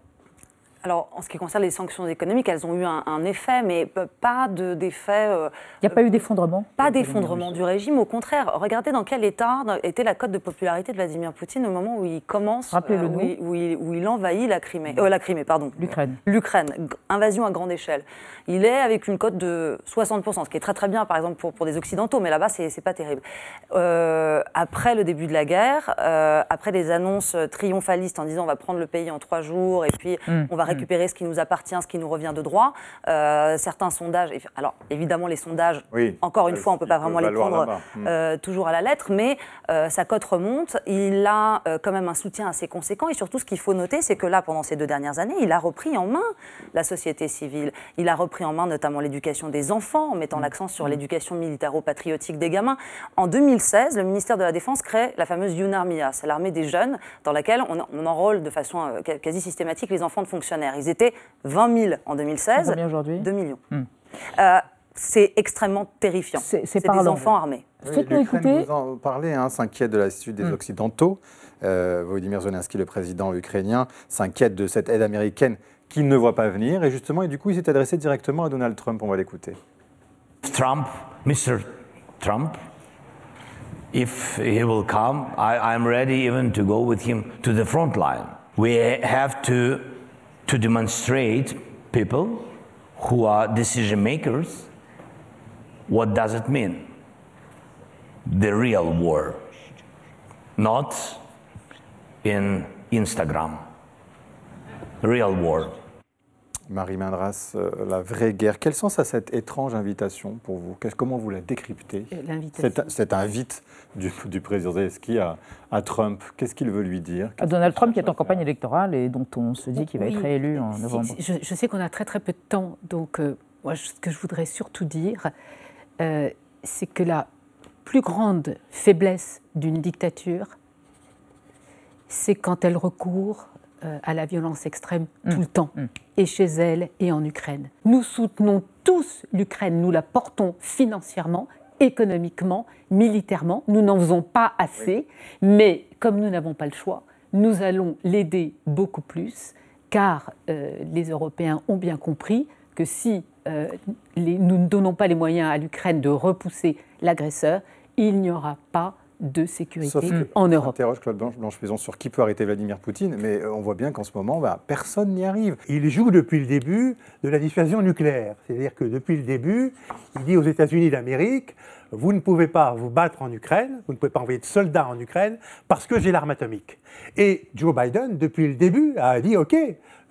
Alors, en ce qui concerne les sanctions économiques, elles ont eu un, effet, mais pas d'effet. Euh, Il n'y a pas eu d'effondrement Pas d'effondrement du régime. Au contraire, regardez dans quel état était la cote de popularité de Vladimir Poutine au moment où il commence, euh, où, il, envahit la Crimée. Euh, la Crimée, pardon. L'Ukraine. L'Ukraine. Invasion à grande échelle. Il est avec une cote de 60%, ce qui est très très bien, par exemple, pour, pour des Occidentaux, mais là-bas, c'est pas terrible. après le début de la guerre, après des annonces triomphalistes en disant on va prendre le pays en trois jours et puis hum. on va. Récupérer ce qui nous appartient, ce qui nous revient de droit. Euh, certains sondages, alors évidemment les sondages, encore une fois, on ne peut pas vraiment les prendre mm. euh, toujours à la lettre, mais euh, sa cote remonte. Il a quand même un soutien assez conséquent et surtout ce qu'il faut noter, c'est que là, pendant ces deux dernières années, il a repris en main la société civile. Il a repris en main notamment l'éducation des enfants, en mettant mm. l'accent sur l'éducation militaro-patriotique des gamins. En 2016, le ministère de la Défense crée la fameuse Yunarmia, c'est l'armée des jeunes dans laquelle on, on enrôle de façon quasi systématique les enfants de fonctionnaires. Ils étaient 20 000 en 2016. Combien aujourd'hui? 2 millions. Hmm. Euh, c'est extrêmement terrifiant. C'est des enfants armés. Faites-nous écouter. Vous en parlez, hein, s'inquiète de l'attitude des hmm. Occidentaux. Euh, Volodymyr Zelensky, le président ukrainien, s'inquiète de cette aide américaine qu'il ne voit pas venir. Et justement, et du coup, il s'est adressé directement à Donald Trump. On va l'écouter. Trump, Mr. Trump, if he will come, I, I'm ready even to go with him to the front line. We have to to demonstrate people who are decision makers what does it mean? The real war, not in Instagram. Real war. Marie Mindras, euh, la vraie guerre. Quel sens a cette étrange invitation pour vous? Comment vous la décryptez? Cette, cette, invite du, président Zelensky à, à Trump, qu'est-ce qu'il veut lui dire? À Donald Trump qui est en campagne électorale et dont on se dit qu'il va être réélu en novembre. Je, sais qu'on a très très peu de temps, donc euh, moi ce que je voudrais surtout dire, euh, c'est que la plus grande faiblesse d'une dictature, c'est quand elle recourt euh, à la violence extrême tout le mm. temps, mm. et chez elle et en Ukraine. Nous soutenons tous l'Ukraine, nous la portons financièrement, économiquement, militairement. Nous n'en faisons pas assez, mais comme nous n'avons pas le choix, nous allons l'aider beaucoup plus, car euh, les Européens ont bien compris que si euh, nous ne donnons pas les moyens à l'Ukraine de repousser l'agresseur, il n'y aura pas de sécurité en Europe. interroge Claude Blanche, Maison sur qui peut arrêter Vladimir Poutine, mais euh, on voit bien qu'en ce moment, bah, personne n'y arrive. Il joue depuis le début de la dissuasion nucléaire. C'est-à-dire que depuis le début, il dit aux États-Unis d'Amérique, vous ne pouvez pas vous battre en Ukraine, vous ne pouvez pas envoyer de soldats en Ukraine parce que j'ai l'arme atomique. Et Joe Biden, depuis le début, a dit, OK,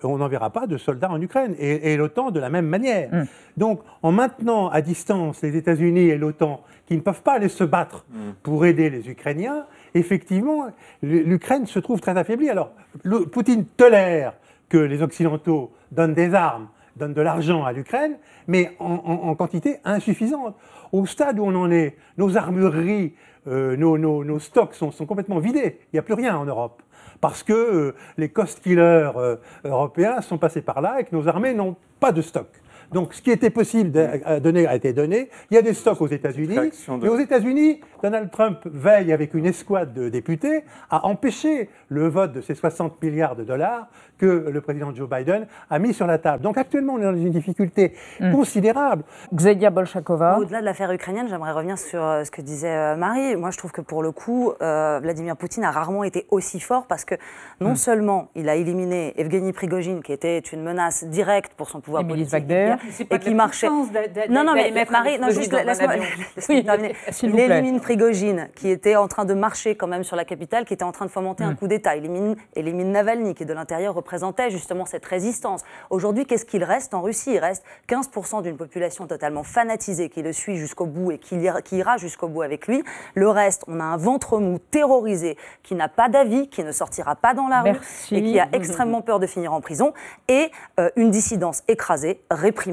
on n'enverra pas de soldats en Ukraine, et, l'OTAN de la même manière. Mm. Donc, en maintenant à distance les États-Unis et l'OTAN, qui ne peuvent pas aller se battre mm. pour aider les Ukrainiens, effectivement, l'Ukraine se trouve très affaiblie. Alors, Poutine tolère que les Occidentaux donnent des armes, donnent de l'argent à l'Ukraine, mais en, quantité insuffisante. Au stade où on en est, nos armureries, euh, nos, stocks sont, complètement vidés. Il n'y a plus rien en Europe parce que euh, les cost killers euh, européens sont passés par là et que nos armées n'ont pas de stock. Donc ce qui était possible de donner a été donné. Il y a des stocks aux États-Unis. Et aux États-Unis, Donald Trump veille avec une escouade de députés à empêcher le vote de ces 60 milliards de dollars que le président Joe Biden a mis sur la table. Donc actuellement, on est dans une difficulté hmm. considérable. Xenia Bolshakova. Au-delà de l'affaire ukrainienne, j'aimerais revenir sur euh, ce que disait euh, Marie. Moi, je trouve que pour le coup, euh, Vladimir Poutine a rarement été aussi fort parce que non hmm. seulement il a éliminé Evgeny Prigogine, qui était une menace directe pour son pouvoir politique, et qui marchait. Non, non, mais Marie, non, juste laisse-moi. Il élimine Prigogine, qui était en train de marcher quand même sur la capitale, qui était en train de fomenter un hmm. coup d'État. Élimine, élimine Navalny, qui de l'intérieur représentait justement cette résistance. Aujourd'hui, qu'est-ce qu'il reste en Russie? Il reste 15% d'une population totalement fanatisée qui le suit jusqu'au bout et qui ira, jusqu'au bout avec lui. Le reste, on a un ventre mou terrorisé qui n'a pas d'avis, qui ne sortira pas dans la rue et qui a extrêmement peur de finir en prison et euh, une dissidence écrasée, réprimée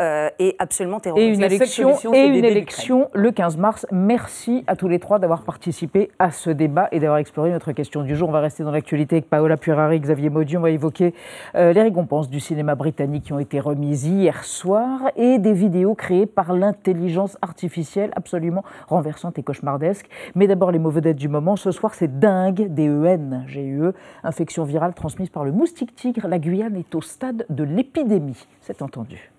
euh, et absolument terrorisée. Et une élection, et une élection le 15 mars. Merci à tous les trois d'avoir participé à ce débat et d'avoir exploré notre question du jour. On va rester dans l'actualité avec Paola Purari, Xavier Maudy. On va évoquer euh, les récompenses du cinéma britannique qui ont été remises hier soir et des vidéos créées par l'intelligence artificielle absolument renversante et cauchemardesque. Mais d'abord, les mauvais dettes du moment. Ce soir, c'est dingue, DEN, GUE, infection virale transmise par le moustique tigre. La Guyane est au stade de l'épidémie. C'est entendu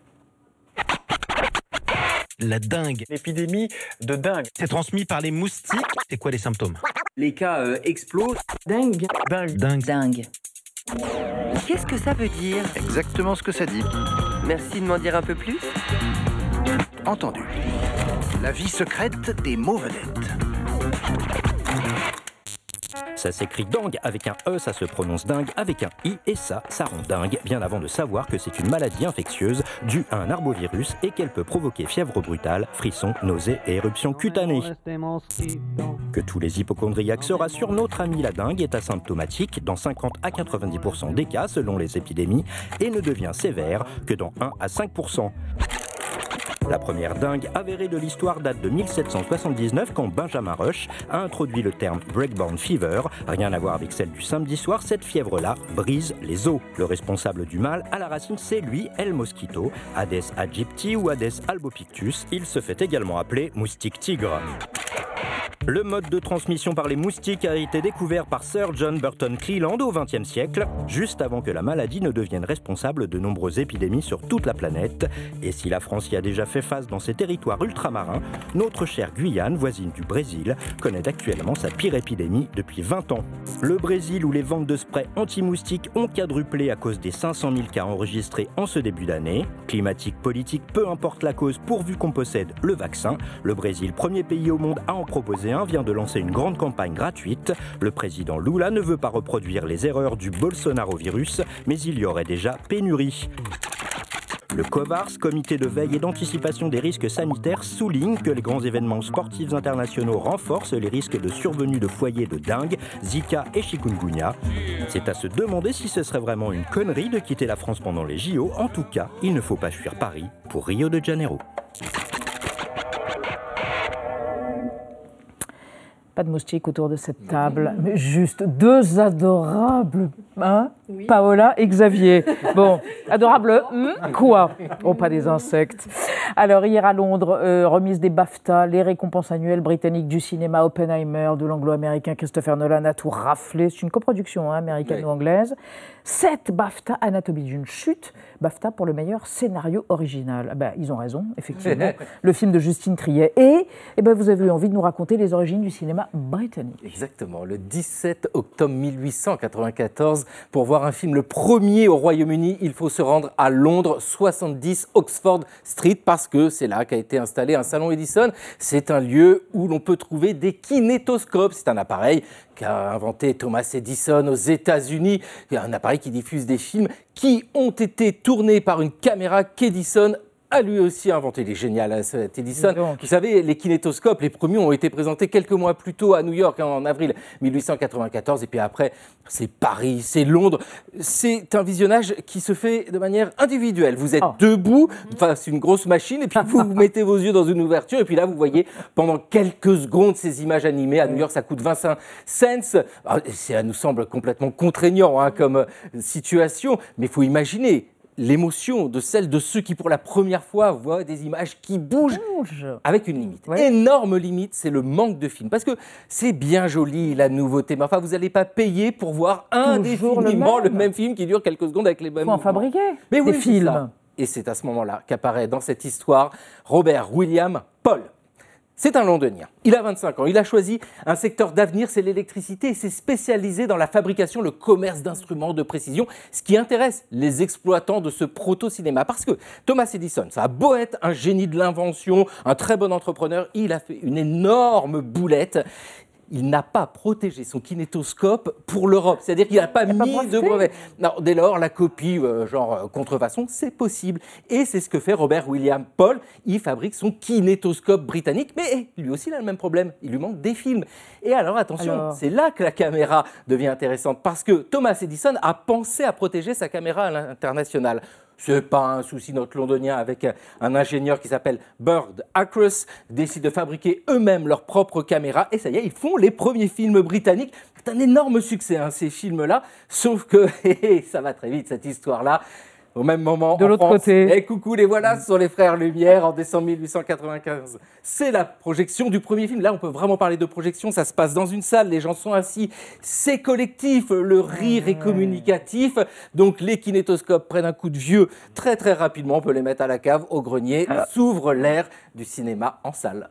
la dingue. L'épidémie de dingue. C'est transmis par les moustiques. C'est quoi les symptômes? Les cas euh, explosent. Dingue. Dingue. Dingue. Dingue. Qu'est-ce que ça veut dire? Exactement ce que ça dit. Merci de m'en dire un peu plus. Entendu. La vie secrète des mauvais Ça s'écrit dingue avec un E, ça se prononce dingue avec un I, et ça, ça rend dingue, bien avant de savoir que c'est une maladie infectieuse due à un arbovirus et qu'elle peut provoquer fièvre brutale, frissons, nausées et éruptions cutanées. Que tous les hypochondriaques se rassurent, notre ami la dingue est asymptomatique dans 50 à 90% des cas selon les épidémies et ne devient sévère que dans 1 à 5%. La première dingue avérée de l'histoire date de 1779 quand Benjamin Rush a introduit le terme breakborn fever. Rien à voir avec celle du samedi soir, cette fièvre-là brise les os. Le responsable du mal, à la racine, c'est lui, El Mosquito, Hades aegypti ou Hades albopictus. Il se fait également appeler moustique tigre. Le mode de transmission par les moustiques a été découvert par Sir John Burton Cleland au XXe siècle, juste avant que la maladie ne devienne responsable de nombreuses épidémies sur toute la planète. Et si la France y a déjà fait face dans ses territoires ultramarins, notre chère Guyane, voisine du Brésil, connaît actuellement sa pire épidémie depuis 20 ans. Le Brésil, où les ventes de sprays anti-moustiques ont quadruplé à cause des 500 000 cas enregistrés en ce début d'année. Climatique, politique, peu importe la cause, pourvu qu'on possède le vaccin, le Brésil, premier pays au monde à en proposer, 2021 vient de lancer une grande campagne gratuite. Le président Lula ne veut pas reproduire les erreurs du Bolsonaro virus, mais il y aurait déjà pénurie. Le COVARS, comité de veille et d'anticipation des risques sanitaires, souligne que les grands événements sportifs internationaux renforcent les risques de survenue de foyers de dengue, Zika et chikungunya. C'est à se demander si ce serait vraiment une connerie de quitter la France pendant les JO. En tout cas, il ne faut pas fuir Paris pour Rio de Janeiro. Pas de moustique autour de cette table, mais juste deux adorables, hein Paola et Xavier. Bon, adorable, hmm, quoi? Oh, pas des insectes. Alors, hier à Londres, euh, remise des BAFTA, les récompenses annuelles britanniques du cinéma Oppenheimer, de l'anglo-américain Christopher Nolan a tout raflé. C'est une coproduction hein, américano-anglaise. Sept BAFTA, Anatomie d'une chute, BAFTA pour le meilleur scénario original. Ah ben, ils ont raison, effectivement. le film de Justine Triet. Et eh ben, vous avez eu envie de nous raconter les origines du cinéma britannique. Exactement, le 17 octobre 1894, pour voir un film, le premier au Royaume-Uni, il faut se rendre à Londres, 70 Oxford Street, parce que c'est là qu'a été installé un salon Edison. C'est un lieu où l'on peut trouver des kinétoscopes. C'est un appareil qu'a inventé Thomas Edison aux États-Unis, un appareil qui diffuse des films qui ont été tournés par une caméra qu'Edison a lui aussi inventé. Il est génial, hein, cet Edison. Vous savez, les kinétoscopes, les premiers ont été présentés quelques mois plus tôt à New York, hein, en avril 1894. Et puis après, c'est Paris, c'est Londres. C'est un visionnage qui se fait de manière individuelle. Vous êtes debout face à une grosse machine, et puis vous, vous mettez vos yeux dans une ouverture, et puis là, vous voyez pendant quelques secondes ces images animées. À New York, ça coûte 25 cents. Ah, Ça nous semble complètement contraignant hein, comme euh, situation, mais il faut imaginer l'émotion de celle de ceux qui, pour la première fois, voient des images qui bougent avec une limite. Énorme limite, c'est le manque de film. Parce que c'est bien joli, la nouveauté, mais enfin, vous n'allez pas payer pour voir indéfiniment le, le même. film qui dure quelques secondes avec les mêmes Faut en fabriquer Mais oui, des films. Et c'est à ce moment-là qu'apparaît dans cette histoire Robert William Paul. C'est un londonien. Il a 25 ans. Il a choisi un secteur d'avenir, c'est l'électricité, et s'est spécialisé dans la fabrication, le commerce d'instruments de précision, ce qui intéresse les exploitants de ce proto-cinéma. Parce que Thomas Edison, ça a beau être un génie de l'invention, un très bon entrepreneur, il a fait une énorme boulette. Il n'a pas protégé son kinétoscope pour l'Europe, c'est-à-dire qu'il n'a pas mis de brevet. Non, dès lors, la copie, euh, genre euh, contrefaçon, c'est possible. Et c'est ce que fait Robert William Paul. Il fabrique son kinétoscope britannique, mais lui aussi il a le même problème. Il lui manque des films. Et alors, attention, Alors c'est là que la caméra devient intéressante, parce que Thomas Edison a pensé à protéger sa caméra à l'international. C'est pas un souci notre londonien avec un, ingénieur qui s'appelle Bird Acros décide de fabriquer eux-mêmes leur propre caméra et ça y est, ils font les premiers films britanniques. C'est un énorme succès hein, ces films-là, sauf que ça va très vite cette histoire-là. Au même moment, De l'autre côté. Et coucou, les voilà, ce sont les frères Lumière en décembre 1895. C'est la projection du premier film. Là, on peut vraiment parler de projection. Ça se passe dans une salle, les gens sont assis. C'est collectif, le rire est communicatif. Donc, les kinétoscopes prennent un coup de vieux très, très rapidement. On peut les mettre à la cave, au grenier. S'ouvre l'ère du cinéma en salle.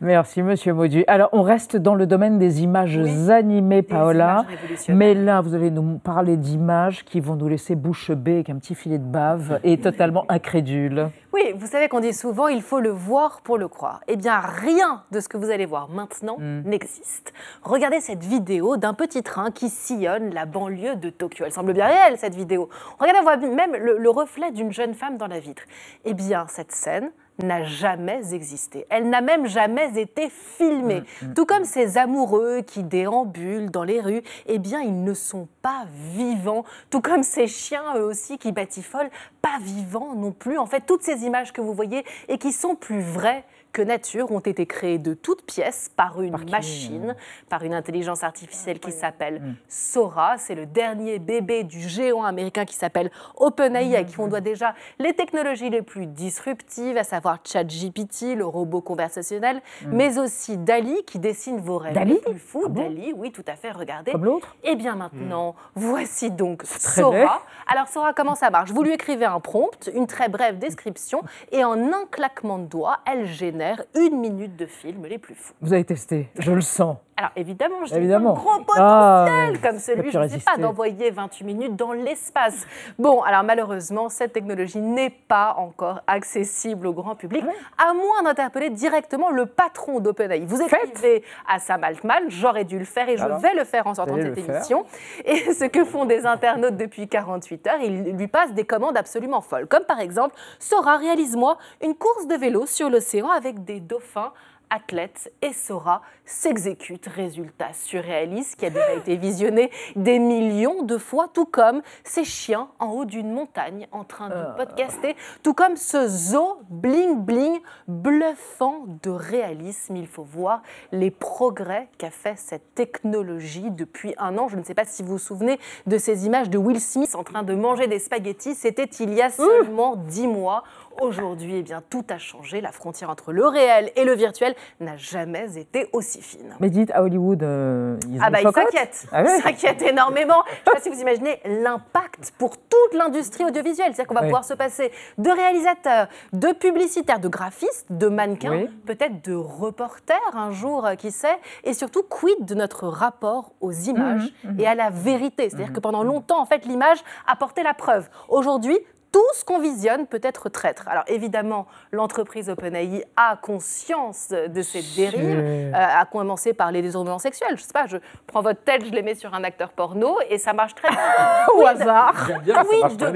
Merci, Monsieur Maudu. Alors, on reste dans le domaine des images animées, Paola. images. Mais là, vous allez nous parler d'images qui vont nous laisser bouche bée avec un petit filet de bave et totalement incrédule. Oui, vous savez qu'on dit souvent il faut le voir pour le croire. Eh bien, rien de ce que vous allez voir maintenant n'existe. Regardez cette vidéo d'un petit train qui sillonne la banlieue de Tokyo. Elle semble bien réelle, cette vidéo. Regardez, on voit même le, le reflet d'une jeune femme dans la vitre. Eh bien, cette scène n'a jamais existé. Elle n'a même jamais été filmée. Tout comme ces amoureux qui déambulent dans les rues, eh bien, ils ne sont pas vivants. Tout comme ces chiens, eux aussi, qui batifolent, pas vivants non plus. En fait, toutes ces images que vous voyez et qui sont plus vraies que nature ont été créées de toutes pièces par une machine, par une intelligence artificielle qui s'appelle Sora. C'est le dernier bébé du géant américain qui s'appelle OpenAI, à qui on doit déjà les technologies les plus disruptives, à savoir ChatGPT, le robot conversationnel, Mm. mais aussi Dali qui dessine vos rêves Dali les plus fous. Ah bon Dali, oui, tout à fait, regardez. Comme l'autre Et bien maintenant, voici donc. Sora. Alors Sora, comment ça marche? Vous lui écrivez un prompt, une très brève description, et en un claquement de doigts, elle génère une minute de film les plus fous. Vous avez testé, je le sens. Alors évidemment, j'ai évidemment. un gros Ah, potentiel comme celui, je ne sais pas, d'envoyer 28 minutes dans l'espace. Bon, alors malheureusement, cette technologie n'est pas encore accessible au grand public, à moins d'interpeller directement le patron d'OpenAI. Vous écrivez à Sam Altman, j'aurais dû le faire et je Alors, vais le faire en sortant de cette faire. émission. Et ce que font des internautes depuis 48 heures, ils lui passent des commandes absolument folles. Comme par exemple, Sora, réalise-moi une course de vélo sur l'océan avec des dauphins athlètes et Sora s'exécute. Résultat surréaliste qui a déjà été visionné des millions de fois, tout comme ces chiens en haut d'une montagne en train de podcaster, tout comme ce zoo bling bling bluffant de réalisme. Il faut voir les progrès qu'a fait cette technologie depuis un an. Je ne sais pas si vous vous souvenez de ces images de Will Smith en train de manger des spaghettis. C'était il y a seulement dix mois. Aujourd'hui, eh bien, tout a changé. La frontière entre le réel et le virtuel n'a jamais été aussi fine. Mais dites, à Hollywood, euh, ils Ah bah ils s'inquiètent, Ah ouais ils s'inquiètent énormément. Je ne sais pas si vous imaginez l'impact pour toute l'industrie audiovisuelle. C'est-à-dire qu'on va Oui. pouvoir se passer de réalisateurs, de publicitaires, de graphistes, de mannequins, Oui. peut-être de reporters un jour, euh, qui sait, et surtout quid de notre rapport aux images Mhm, mhm. et à la vérité? C'est-à-dire que pendant longtemps, en fait, l'image apportait la preuve. Aujourd'hui, tout ce qu'on visionne peut être traître. Alors évidemment, l'entreprise OpenAI a conscience de cette dérive, euh, à commencer par les détournements sexuels. Je sais pas, je prends votre tête, je les mets sur un acteur porno et ça marche très bien. Au hasard. J'aime bien, ça Quid marche très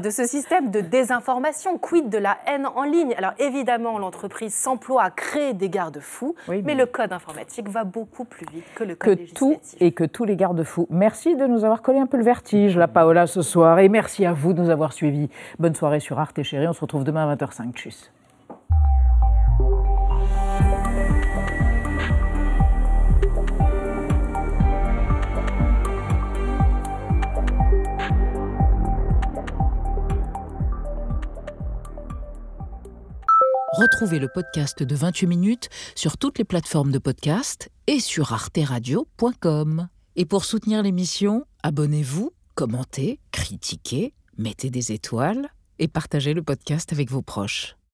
de- ce système de désinformation, quid de la haine en ligne? Alors évidemment, l'entreprise s'emploie à créer des garde-fous, Oui, mais mais- le code informatique va beaucoup plus vite que le que code législatif. tout et que tous les garde-fous. Merci de nous avoir collé un peu le vertige, la Paola, ce soir. Et merci à vous nous avoir suivis. Bonne soirée sur Arte, chérie. On se retrouve demain à 20h05. Tchuss. Retrouvez le podcast de 28 minutes sur toutes les plateformes de podcast et sur arteradio.com. Et pour soutenir l'émission, abonnez-vous, commentez, critiquez, mettez des étoiles et partagez le podcast avec vos proches.